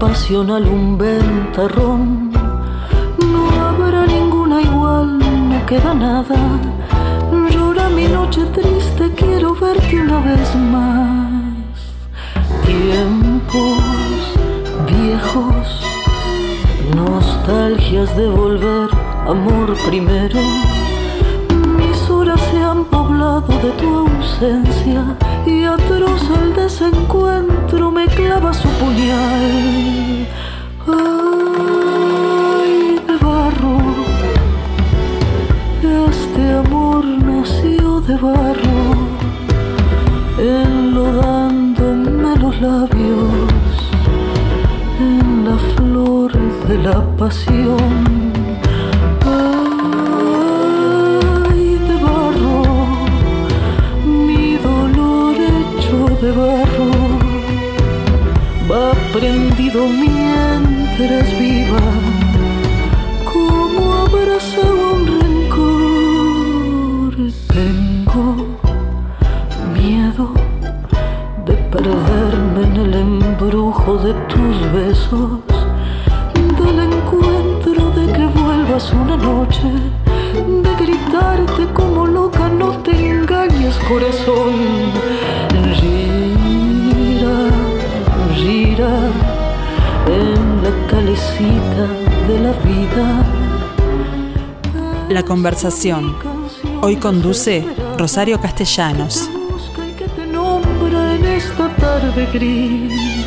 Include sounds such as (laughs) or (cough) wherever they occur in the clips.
apasional un ventarrón. No habrá ninguna igual, no queda nada. Llora mi noche triste, quiero verte una vez más. Tiempos viejos, nostalgias de volver, amor primero se han poblado de tu ausencia y atroz el desencuentro me clava su puñal. Una noche, de gritarte como loca, no te engañes corazón en la calecita de la vida. La conversación. Hoy conduce Rosario Castellanos. Que te nombra en esta tarde gris.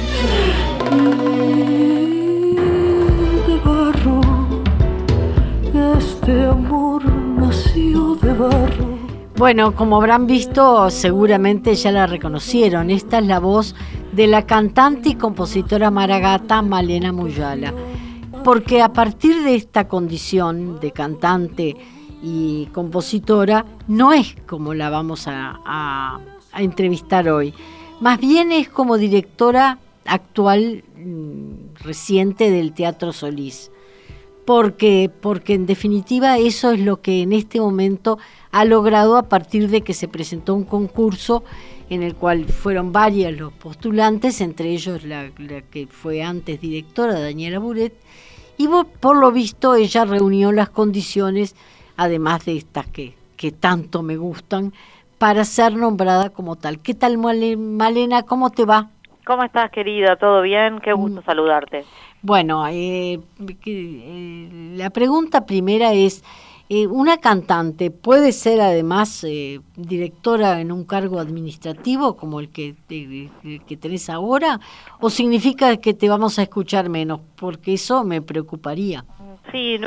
Bueno, como habrán visto, seguramente ya la reconocieron. Esta es la voz de la cantante y compositora maragata Malena Muyala. Porque a partir de esta condición de cantante y compositora, no es como la vamos a, entrevistar hoy. Más bien es como directora actual mm, reciente del Teatro Solís. Porque, porque en definitiva eso es lo que en este momento ha logrado a partir de que se presentó un concurso en el cual fueron varias los postulantes, entre ellos la, que fue antes directora, Daniela Buret, y por lo visto ella reunió las condiciones, además de estas que, que tanto me gustan, para ser nombrada como tal. ¿Qué tal, Malena? ¿Cómo te va? ¿Cómo estás, querida? ¿Todo bien? Qué gusto mm. saludarte. Bueno, eh, eh, la pregunta primera es, eh, ¿Una cantante puede ser además eh, directora en un cargo administrativo como el que, que tenés ahora? ¿O significa que te vamos a escuchar menos? Porque eso me preocuparía. Sí,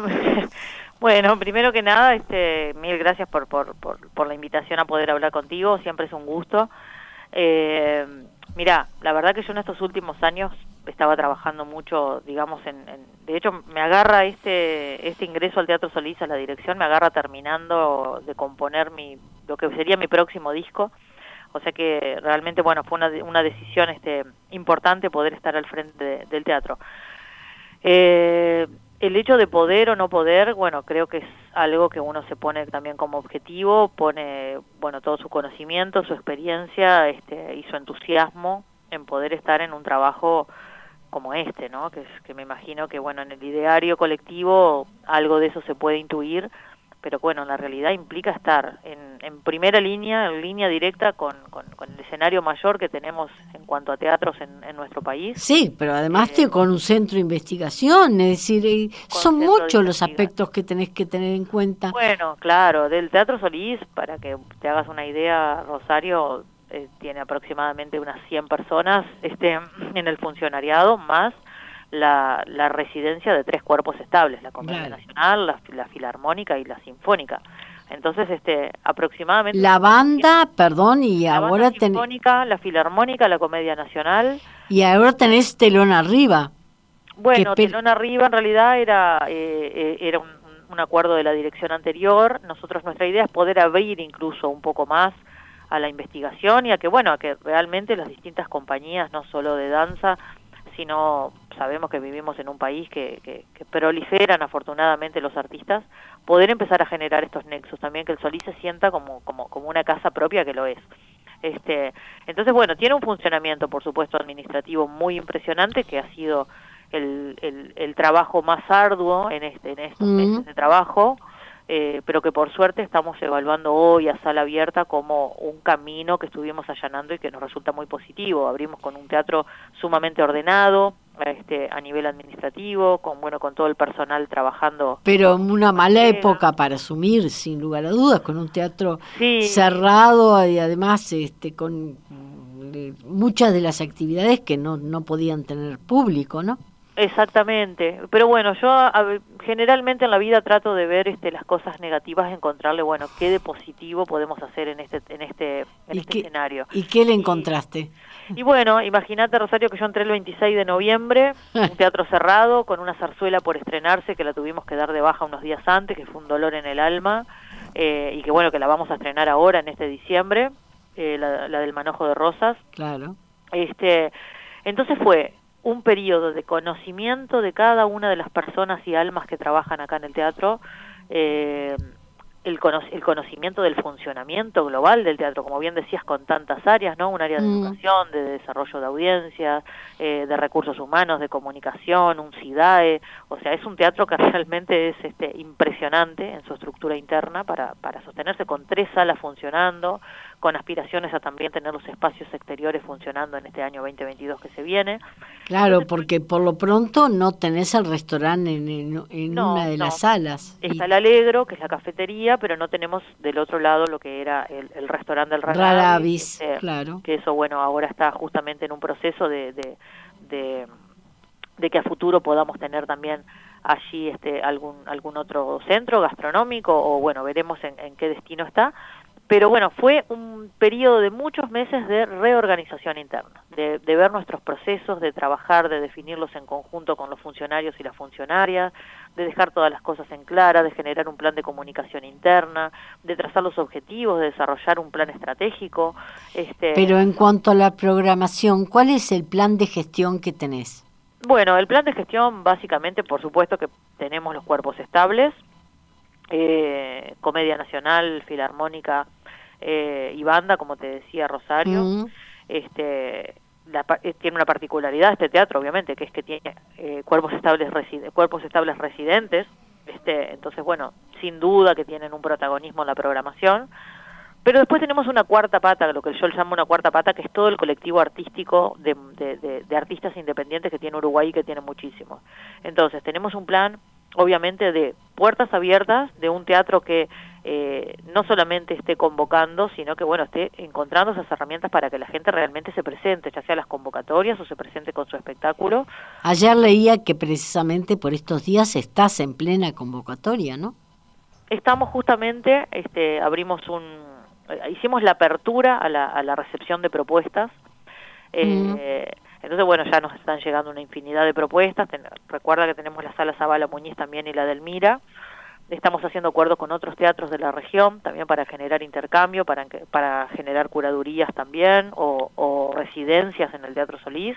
(laughs) bueno, primero que nada, este, mil gracias por, por, por, la invitación a poder hablar contigo, siempre es un gusto. Eh, mira, la verdad que yo en estos últimos años estaba trabajando mucho, digamos, en, de hecho me agarra este este ingreso al Teatro Solís a la dirección, me agarra terminando de componer mi lo que sería mi próximo disco, o sea que realmente bueno fue una, una decisión este importante poder estar al frente del teatro. Eh, el hecho de poder o no poder, bueno, creo que es algo que uno se pone también como objetivo, pone, bueno, todo su conocimiento, su experiencia este, y su entusiasmo en poder estar en un trabajo como este, ¿no? Que, es, que me imagino que, bueno, en el ideario colectivo algo de eso se puede intuir, pero bueno, en la realidad implica estar en, en primera línea, en línea directa con, con, el escenario mayor que tenemos en cuanto a teatros en, en nuestro país. Sí, pero además te, eh, con un centro de investigación, es decir, son muchos los aspectos que tenés que tener en cuenta. Bueno, claro, del Teatro Solís, para que te hagas una idea, Rosario, eh, tiene aproximadamente unas 100 personas este, en el funcionariado, más la, la residencia de tres cuerpos estables, la Comedia Nacional, la, Filarmónica y la Sinfónica. Entonces, este, aproximadamente... La banda, perdón, y la ahora... La Sinfónica, la Filarmónica, la Comedia Nacional. Y ahora tenés Telón Arriba. Bueno, Telón Arriba en realidad era, eh, eh, era un, un acuerdo de la dirección anterior. Nosotros, nuestra idea es poder abrir incluso un poco más a la investigación y a que, bueno, a que realmente las distintas compañías, no solo de danza, sino sabemos que vivimos en un país que, que, proliferan afortunadamente los artistas, poder empezar a generar estos nexos también, que el Solís se sienta como, como, como una casa propia que lo es. Este, entonces, bueno, tiene un funcionamiento, por supuesto, administrativo muy impresionante, que ha sido el, el, el trabajo más arduo en, este, en estos Mm. meses de trabajo, eh, pero que por suerte estamos evaluando hoy a sala abierta como un camino que estuvimos allanando y que nos resulta muy positivo. Abrimos con un teatro sumamente ordenado, este, a nivel administrativo, con bueno con todo el personal trabajando. Pero una mala época para asumir, sin lugar a dudas, con un teatro Sí. cerrado y además este, con eh, muchas de las actividades que no, no podían tener público, ¿no? Exactamente, pero bueno, yo a generalmente en la vida trato de ver este, las cosas negativas, encontrarle, bueno, qué de positivo podemos hacer en este, en este, en ¿Y este qué- escenario. ¿Y qué le encontraste? Y bueno, imagínate, Rosario, que yo entré el 26 de noviembre, un (laughs) teatro cerrado, con una zarzuela por estrenarse, que la tuvimos que dar de baja unos días antes, que fue un dolor en el alma, eh, y que bueno, que la vamos a estrenar ahora en este diciembre, eh, la, la del Manojo de Rosas. Claro. Este, entonces fue un periodo de conocimiento de cada una de las personas y almas que trabajan acá en el teatro, eh, el, cono- el conocimiento del funcionamiento global del teatro, como bien decías, con tantas áreas, ¿no? Un área de Mm. educación, de desarrollo de audiencias, eh, de recursos humanos, de comunicación, un SIDAE, o sea, es un teatro que (laughs) realmente es este, impresionante en su estructura interna para, para sostenerse con tres salas funcionando, con aspiraciones a también tener los espacios exteriores funcionando en este año 2022 que se viene. Claro, porque por lo pronto no tenés el restaurante en, en- en No, una de no. las salas. Está el Alegro, que es la cafetería, pero no tenemos del otro lado lo que era el, el restaurante del Rara Rara Avis, Avis, este, claro. que eso, bueno, ahora está justamente en un proceso de, de, de, de que a futuro podamos tener también allí este algún algún otro centro gastronómico o bueno, veremos en, en qué destino está. Pero bueno, fue un periodo de muchos meses de reorganización interna, de, de ver nuestros procesos, de trabajar, de definirlos en conjunto con los funcionarios y las funcionarias, de dejar todas las cosas en clara, de generar un plan de comunicación interna, de trazar los objetivos, de desarrollar un plan estratégico. Este, Pero en cuanto a la programación, ¿cuál es el plan de gestión que tenés? Bueno, el plan de gestión básicamente, por supuesto que tenemos los cuerpos estables, eh, Comedia Nacional, Filarmónica eh, y Banda, como te decía Rosario. Este, la eh, tiene una particularidad este teatro, obviamente, que es que tiene eh, cuerpos estables cuerpos estables residentes. Este, entonces, bueno, sin duda que tienen un protagonismo en la programación. Pero después tenemos una cuarta pata, lo que yo llamo una cuarta pata, que es todo el colectivo artístico de, de- de- de artistas independientes que tiene Uruguay, que tiene muchísimos. Entonces, tenemos un plan, obviamente, de puertas abiertas, de un teatro que eh, no solamente esté convocando, sino que, bueno, esté encontrando esas herramientas para que la gente realmente se presente, ya sea las convocatorias o se presente con su espectáculo. Ayer leía que precisamente por estos días estás en plena convocatoria, ¿no? Estamos justamente, este, abrimos un, eh, hicimos la apertura a la, a la recepción de propuestas. Eh, Entonces, bueno, ya nos están llegando una infinidad de propuestas. Ten- recuerda que tenemos la sala Zabala Muñiz también y la del Mira. Estamos haciendo acuerdos con otros teatros de la región también para generar intercambio, para, para generar curadurías también o, o residencias en el Teatro Solís.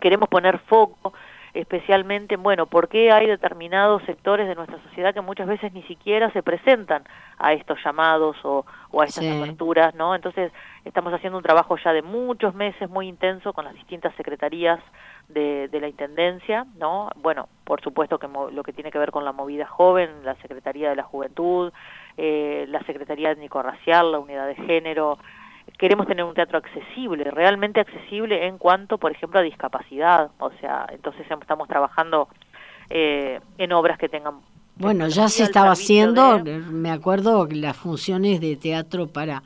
Queremos poner foco especialmente en, bueno, por qué hay determinados sectores de nuestra sociedad que muchas veces ni siquiera se presentan a estos llamados o, o a estas Sí. aperturas, ¿no? Entonces, estamos haciendo un trabajo ya de muchos meses muy intenso con las distintas secretarías de, de la Intendencia, ¿no? Bueno, por supuesto que mo- lo que tiene que ver con la movida joven, la Secretaría de la Juventud, eh, la Secretaría Étnico-Racial, la Unidad de Género, queremos tener un teatro accesible, realmente accesible en cuanto, por ejemplo, a discapacidad. O sea, entonces em- estamos trabajando eh, en obras que tengan... Bueno, ya se estaba haciendo, de- me acuerdo, las funciones de teatro para,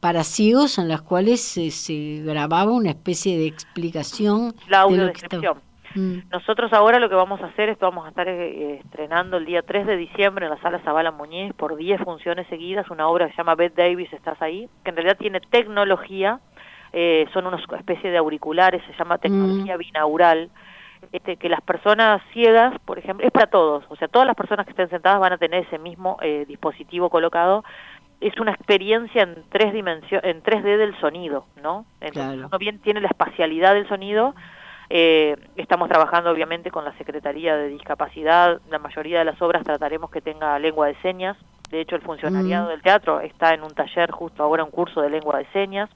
para ciegos en las cuales se, se grababa una especie de explicación La de lo que audiodescripción. estaba. Mm, Nosotros ahora lo que vamos a hacer es que vamos a estar eh, estrenando el día 3 de diciembre en la sala Zabala Muñiz por 10 funciones seguidas, una obra que se llama Beth Davis, estás ahí, que en realidad tiene tecnología, eh, son una especie de auriculares, se llama tecnología binaural, este, que las personas ciegas, por ejemplo, es para todos, o sea, todas las personas que estén sentadas van a tener ese mismo eh, dispositivo colocado. Es una experiencia en tres dimensiones, en 3D del sonido, ¿no? Entonces, Claro. uno bien tiene la espacialidad del sonido. Eh, estamos trabajando obviamente con la Secretaría de Discapacidad. La mayoría de las obras trataremos que tenga lengua de señas De hecho, el funcionariado del teatro está en un taller justo ahora, un curso de lengua de señas.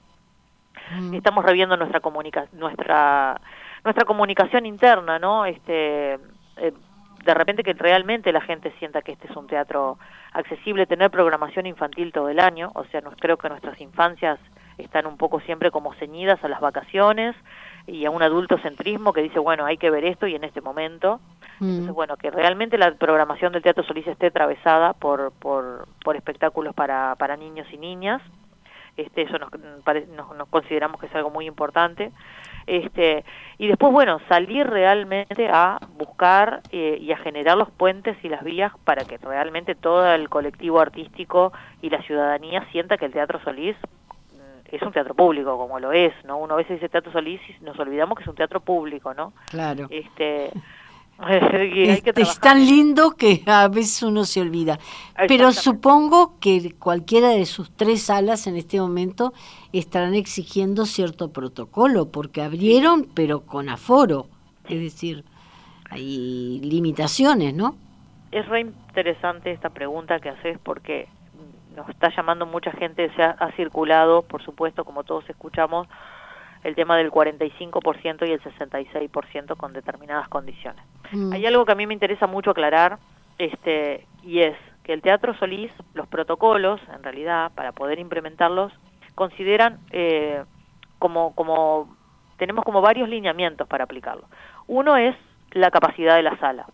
Estamos reviendo nuestra comunica nuestra nuestra comunicación interna, ¿no? Este eh, de repente que realmente la gente sienta que este es un teatro accesible, tener programación infantil todo el año, o sea, no, creo que nuestras infancias están un poco siempre como ceñidas a las vacaciones y a un adultocentrismo que dice, bueno, hay que ver esto y en este momento. Entonces, bueno, que realmente la programación del Teatro Solís esté atravesada por, por, por espectáculos para, para niños y niñas. Este, eso nos, nos, nos consideramos que es algo muy importante. Este, y después, bueno, salir realmente a buscar eh, y a generar los puentes y las vías para que realmente todo el colectivo artístico y la ciudadanía sienta que el Teatro Solís mm, es un teatro público, como lo es, ¿no? Uno a veces dice Teatro Solís y nos olvidamos que es un teatro público, ¿no? Claro. Este, (laughs) es, tan lindo que a veces uno se olvida. Pero supongo que cualquiera de sus tres salas en este momento estarán exigiendo cierto protocolo, porque abrieron, pero con aforo. Es decir, hay limitaciones, ¿no? Es re interesante esta pregunta que haces porque nos está llamando mucha gente, se ha circulado, por supuesto, como todos escuchamos, el tema del 45% y el 66% con determinadas condiciones. Mm. Hay algo que a mí me interesa mucho aclarar, este, y es que el Teatro Solís, los protocolos, en realidad, para poder implementarlos, consideran eh, como, como, tenemos como varios lineamientos para aplicarlo. Uno es la capacidad de la sala,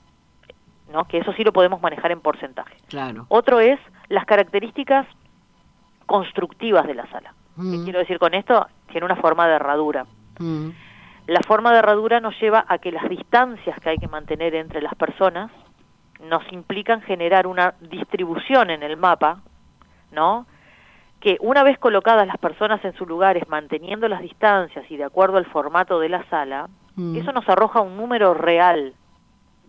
¿no? que eso sí lo podemos manejar en porcentaje. Claro. Otro es las características constructivas de la sala. ¿Qué mm. quiero decir con esto? Tiene una forma de herradura. Mm. La forma de herradura nos lleva a que las distancias que hay que mantener entre las personas nos implican generar una distribución en el mapa, ¿no? Que una vez colocadas las personas en sus lugares, manteniendo las distancias y de acuerdo al formato de la sala, mm. eso nos arroja un número real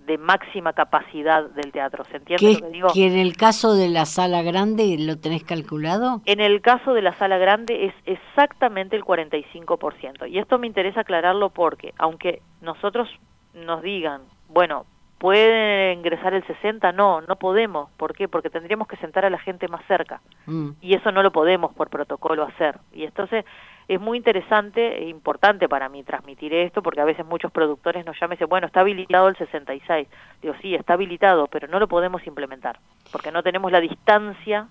de máxima capacidad del teatro. ¿Se entiende lo que digo? Que en el caso de la sala grande, ¿lo tenés calculado? En el caso de la sala grande es exactamente el 45%. Y esto me interesa aclararlo porque, aunque nosotros nos digan, bueno, ¿puede ingresar el 60? No, no podemos. ¿Por qué? Porque tendríamos que sentar a la gente más cerca. Mm. Y eso no lo podemos por protocolo hacer. Y entonces es muy interesante e importante para mí transmitir esto, porque a veces muchos productores nos llaman y dicen, bueno, está habilitado el 66. Digo, sí, está habilitado, pero no lo podemos implementar, porque no tenemos la distancia,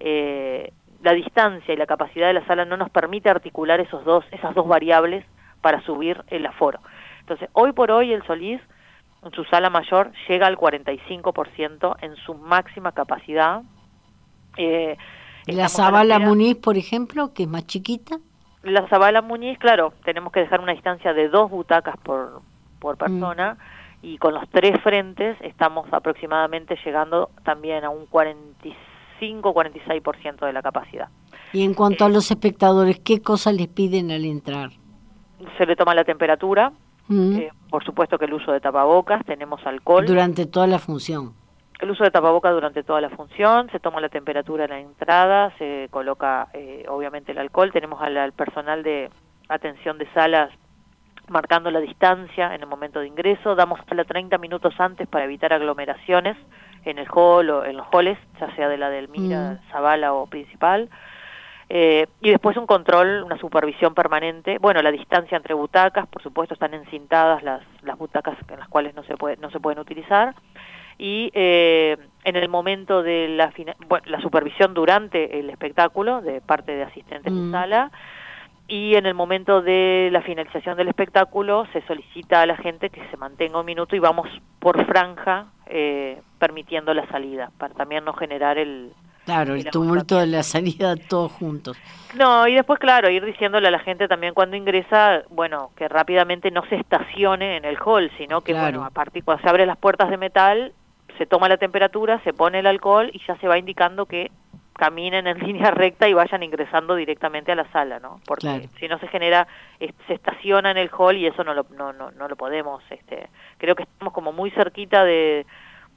eh, la distancia y la capacidad de la sala no nos permite articular esos dos, esas dos variables para subir el aforo. Entonces, hoy por hoy el Solís, en su sala mayor, llega al 45% en su máxima capacidad. Eh, ¿La Zabala Muniz, por ejemplo, que es más chiquita? La Zabala Muñiz, claro, tenemos que dejar una distancia de dos butacas por, por persona mm. y con los tres frentes estamos aproximadamente llegando también a un 45-46% de la capacidad. Y en cuanto a eh, los espectadores, ¿qué cosas les piden al entrar? Se le toma la temperatura, mm. eh, por supuesto que el uso de tapabocas, tenemos alcohol. Durante toda la función el uso de tapaboca durante toda la función, se toma la temperatura en la entrada, se coloca eh, obviamente el alcohol, tenemos al, personal de atención de salas marcando la distancia en el momento de ingreso, damos hasta 30 minutos antes para evitar aglomeraciones en el hall o en los halls, ya sea de la del Mira, mm. Zavala o principal. Eh, y después un control, una supervisión permanente. Bueno, la distancia entre butacas, por supuesto, están encintadas las, las butacas en las cuales no se, puede, no se pueden utilizar y eh, en el momento de la, bueno, la supervisión durante el espectáculo de parte de asistentes de mm. sala y en el momento de la finalización del espectáculo se solicita a la gente que se mantenga un minuto y vamos por franja eh, permitiendo la salida para también no generar el Claro, el tumulto de la salida todos juntos. No, y después, claro, ir diciéndole a la gente también cuando ingresa, bueno, que rápidamente no se estacione en el hall, sino que, bueno, a partir cuando se abren las puertas de metal, se toma la temperatura, se pone el alcohol y ya se va indicando que caminen en (laughs) línea recta y vayan ingresando directamente a la sala, ¿no? Porque si no se genera, se estaciona en el hall y eso no lo, no, no, no lo podemos, este, creo que estamos como muy cerquita de,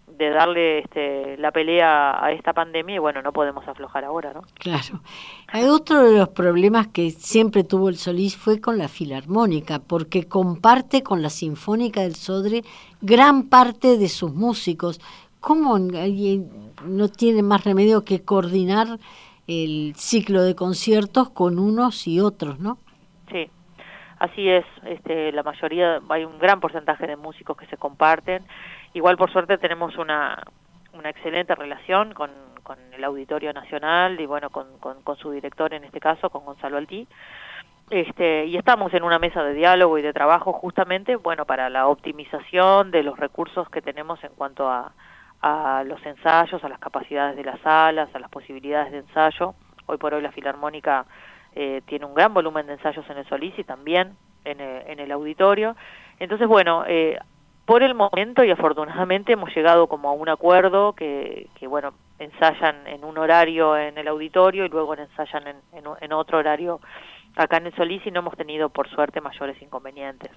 de darle este, la pelea a esta pandemia y bueno, no podemos aflojar ahora, ¿no? Claro. Hay otro de los problemas que siempre tuvo el Solís fue con la filarmónica, porque comparte con la Sinfónica del Sodre gran parte de sus músicos. ¿cómo no tiene más remedio que coordinar el ciclo de conciertos con unos y otros, ¿no? Sí, así es. Este, la mayoría, hay un gran porcentaje de músicos que se comparten. Igual, por suerte, tenemos una, una excelente relación con, el Auditorio Nacional y, bueno, con, con, su director en este caso, con Gonzalo Altí. Este, y estamos en una mesa de diálogo y de trabajo justamente, bueno, para la optimización de los recursos que tenemos en cuanto a, a los ensayos, a las capacidades de las salas, a las posibilidades de ensayo. Hoy por hoy la Filarmónica eh, tiene un gran volumen de ensayos en el Solís y también en el, en el auditorio. Entonces, bueno, eh, por el momento y afortunadamente hemos llegado como a un acuerdo que, que bueno, ensayan en un horario en el auditorio y luego ensayan en, en, otro horario acá en el Solís y no hemos tenido por suerte mayores inconvenientes.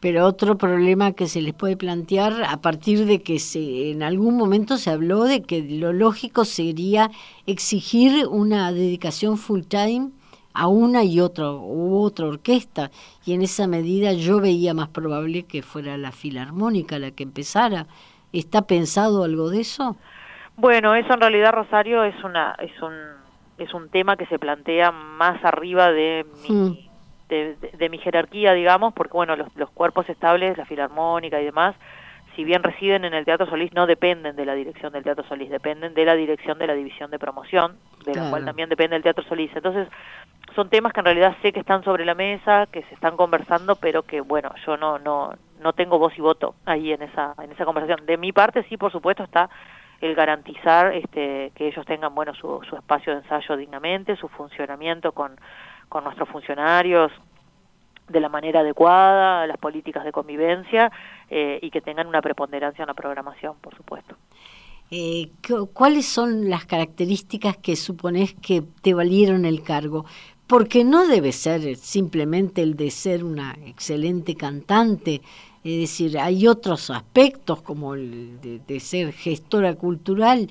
Pero otro problema que se les puede plantear a partir de que se, en algún momento se habló de que lo lógico sería exigir una dedicación full time a una y otra u otra orquesta y en esa medida yo veía más probable que fuera la filarmónica la que empezara. ¿Está pensado algo de eso? Bueno, eso en realidad Rosario es una es un es un tema que se plantea más arriba de mi mm de, mi jerarquía, digamos, porque bueno, los, los cuerpos estables, la filarmónica y demás, si bien residen en el Teatro Solís, no dependen de la dirección del Teatro Solís, dependen de la dirección de la división de promoción, de la cual también depende el Teatro Solís. Entonces, son temas que en realidad sé que están sobre la mesa, que se están conversando, pero que bueno, yo no no no tengo voz y voto ahí en esa en esa conversación. De mi parte sí, por supuesto, está el garantizar este que ellos tengan bueno su, su espacio de ensayo dignamente, su funcionamiento con con nuestros funcionarios de la manera adecuada, las políticas de convivencia eh, y que tengan una preponderancia en la programación, por supuesto. Eh, ¿Cuáles son las características que supones que te valieron el cargo? Porque no debe ser simplemente el de ser una excelente cantante, es decir, hay otros aspectos como el de, ser gestora cultural.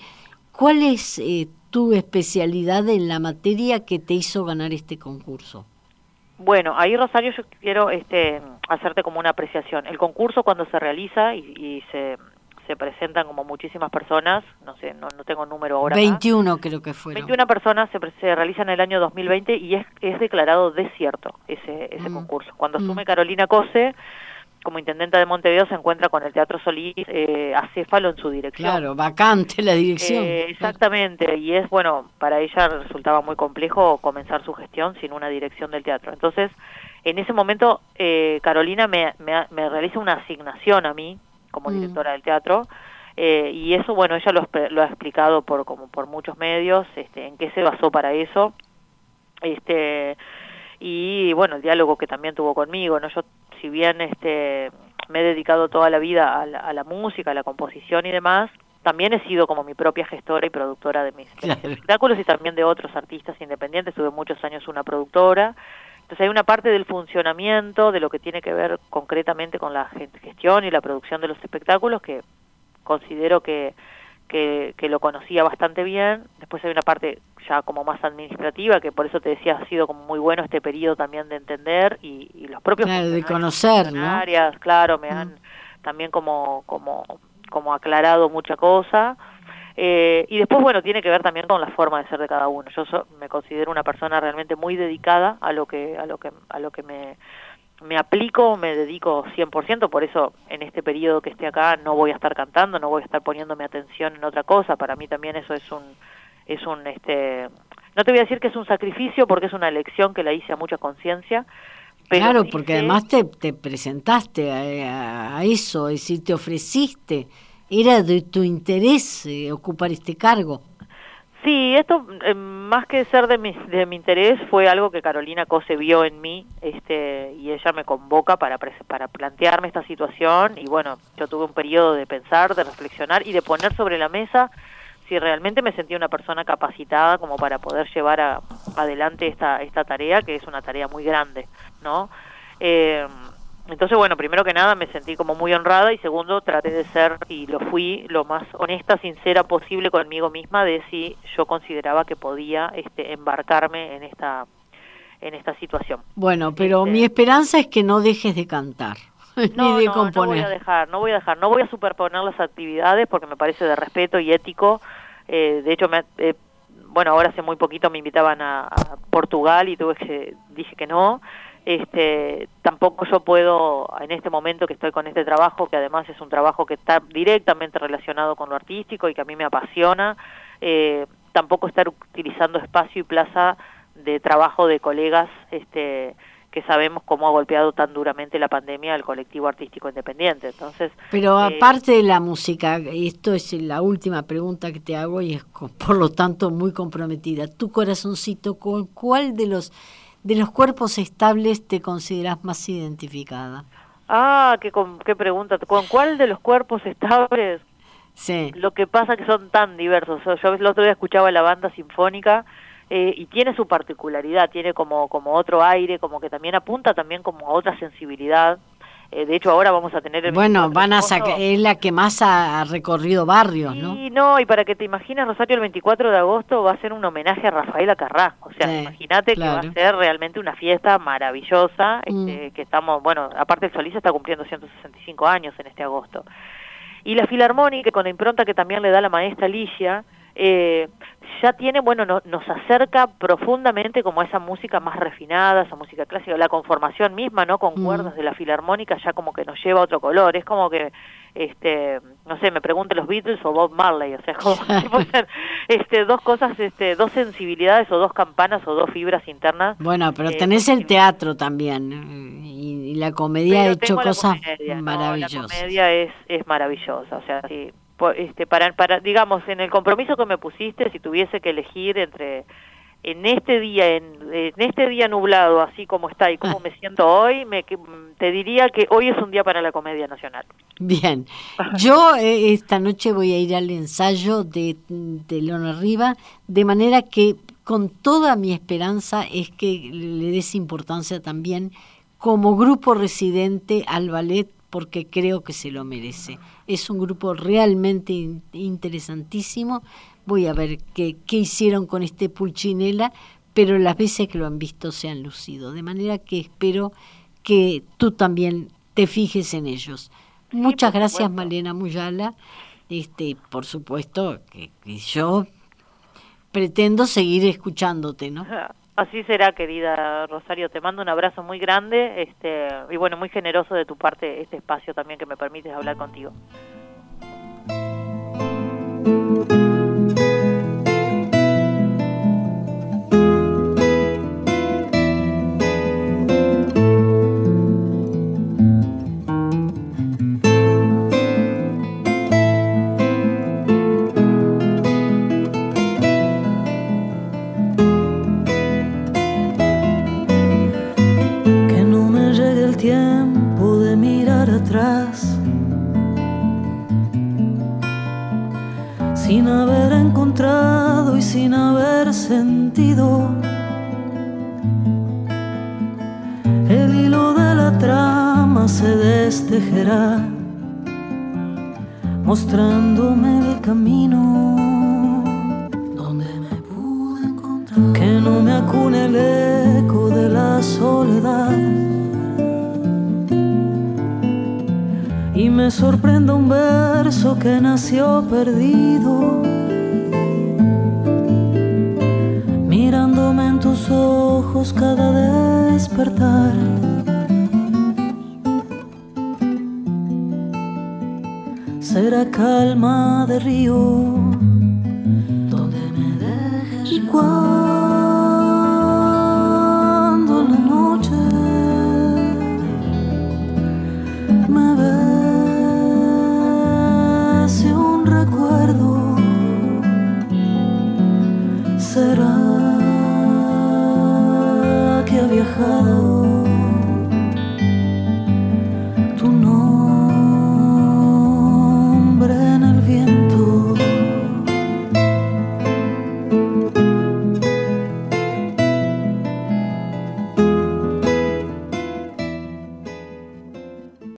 ¿Cuál es eh, tu especialidad en la materia que te hizo ganar este concurso? Bueno, ahí Rosario yo quiero este, hacerte como una apreciación. El concurso cuando se realiza y, y se, se presentan como muchísimas personas, no sé, no, no tengo número ahora. 21 creo que fueron. 21 personas se, se realiza en el año 2020 y es, es declarado desierto ese, ese mm. concurso. Cuando mm. asume Carolina Cose, como intendenta de Montevideo se encuentra con el Teatro Solís eh, acéfalo en su dirección. Claro, vacante la dirección. Eh, exactamente, y es bueno, para ella resultaba muy complejo comenzar su gestión sin una dirección del teatro. Entonces, en ese momento, eh, Carolina me, me, me, realiza una asignación a mí como mm. directora del teatro. Eh, y eso, bueno, ella lo, lo, ha explicado por como por muchos medios, este, en qué se basó para eso. Este, y bueno, el diálogo que también tuvo conmigo, ¿no? Yo si bien este me he dedicado toda la vida a la, a la música, a la composición y demás, también he sido como mi propia gestora y productora de mis, claro. espectáculos y también de otros artistas independientes. Tuve muchos años una productora. Entonces hay una parte del funcionamiento, de lo que tiene que ver concretamente con la gestión y la producción de los espectáculos que considero que que, que, lo conocía bastante bien. Después hay una parte ya como más administrativa, que por eso te decía, ha sido como muy bueno este periodo también de entender y, y los propios... Claro, de conocer, ¿no? Claro, me mm. han también como, como, como aclarado mucha cosa. Eh, y después, bueno, tiene que ver también con la forma de ser de cada uno. Yo so, me considero una persona realmente muy dedicada a lo que, a lo que, a lo que me me aplico, me dedico 100%, por eso en este periodo que esté acá no voy a estar cantando, no voy a estar poniéndome atención en otra cosa, para mí también eso es un es un este no te voy a decir que es un sacrificio porque es una elección que la hice a mucha conciencia. Claro, porque además te, te presentaste a, a, eso, es decir, te ofreciste, era de tu interés eh, ocupar este cargo. Sí, esto eh, más que ser de mi, de mi interés fue algo que Carolina Cose vio en mí este, y ella me convoca para, para plantearme esta situación y bueno, yo tuve un periodo de pensar, de reflexionar y de poner sobre la mesa si realmente me sentía una persona capacitada como para poder llevar a, adelante esta, esta tarea, que es una tarea muy grande, ¿no? Eh, entonces, bueno, primero que nada me sentí como muy honrada y segundo traté de ser, y lo fui, lo más honesta, sincera posible conmigo misma de si yo consideraba que podía este, embarcarme en esta, en esta situación. Bueno, pero este, mi esperanza es que no dejes de cantar. (laughs) No, ni de no, componer. no voy a dejar, no voy a dejar, no voy a superponer las actividades porque me parece de respeto y ético. Eh, de hecho, me, eh, bueno, ahora hace muy poquito me invitaban a, a, Portugal y tuve que dije que no. Este, tampoco yo puedo en este momento que estoy con este trabajo, que además es un trabajo que está directamente relacionado con lo artístico y que a mí me apasiona, eh, tampoco estar utilizando espacio y plaza de trabajo de colegas, este, que sabemos cómo ha golpeado tan duramente la pandemia al colectivo artístico independiente. Entonces, pero eh, aparte de la música, esto es la última pregunta que te hago y es (laughs) por lo tanto muy comprometida. Tu corazoncito, ¿con cuál de los de los cuerpos estables te consideras más identificada? Ah, qué, qué pregunta. ¿Con cuál de los cuerpos estables? Sí. Lo que pasa que son tan diversos. Yo el otro día escuchaba la banda sinfónica eh, y tiene su particularidad, tiene como, como otro aire, como que también apunta también como a otra sensibilidad. Eh, de hecho, ahora vamos a tener el Bueno, van a sacar, es la que más ha, recorrido barrios, sí, ¿no? Y no, y para que te imagines, Rosario, el 24 de agosto va a ser un homenaje a Rafael Acarrá. O sea, sí, imagínate claro. que va a ser realmente una fiesta maravillosa, Mm. este, que estamos, bueno, aparte el Solís está cumpliendo 165 años en este agosto. Y la Filarmónica, con la impronta que también le da la maestra Licia, eh, ya tiene, bueno, no, nos acerca profundamente como a esa música más refinada, esa música clásica, la conformación misma, ¿no? Con Mm. cuerdas de la filarmónica ya como que nos lleva a otro color, es como que, este, no sé, me pregunte los Beatles o Bob Marley, o sea, como (laughs) ser, este, dos cosas, este, dos sensibilidades o dos campanas o dos fibras internas. Bueno, pero eh, tenés el teatro también y, y la comedia ha hecho cosas no, maravillosas. la comedia es, es maravillosa, o sea, sí, este, para, para, digamos, en el compromiso que me pusiste, si tuviese que elegir entre, en este día, en, en este día nublado, así como está y como me siento hoy, me, te diría que hoy es un día para la comedia nacional. Bien, (laughs) yo eh, esta noche voy a ir al ensayo de, de Leona Riva, de manera que con toda mi esperanza es que le des importancia también como grupo residente al ballet porque creo que se lo merece. Es un grupo realmente in- interesantísimo. Voy a ver qué, qué hicieron con este Pulcinella, pero las veces que lo han visto se han lucido. De manera que espero que tú también te fijes en ellos. Muchas gracias, supuesto. Malena Muyala. Este, por supuesto que, que yo pretendo seguir escuchándote, ¿no? (laughs) Así será, querida Rosario. Te mando un abrazo muy grande este, y bueno, muy generoso de tu parte este espacio también que me permites hablar contigo. Sin haber encontrado y sin haber sentido el hilo de la trama se destejerá mostrándome el camino donde me pude encontrar. Que no me acune el eco de la soledad me sorprenda un verso que nació perdido. Mirándome en tus ojos cada despertar. Será calma de río donde me dejes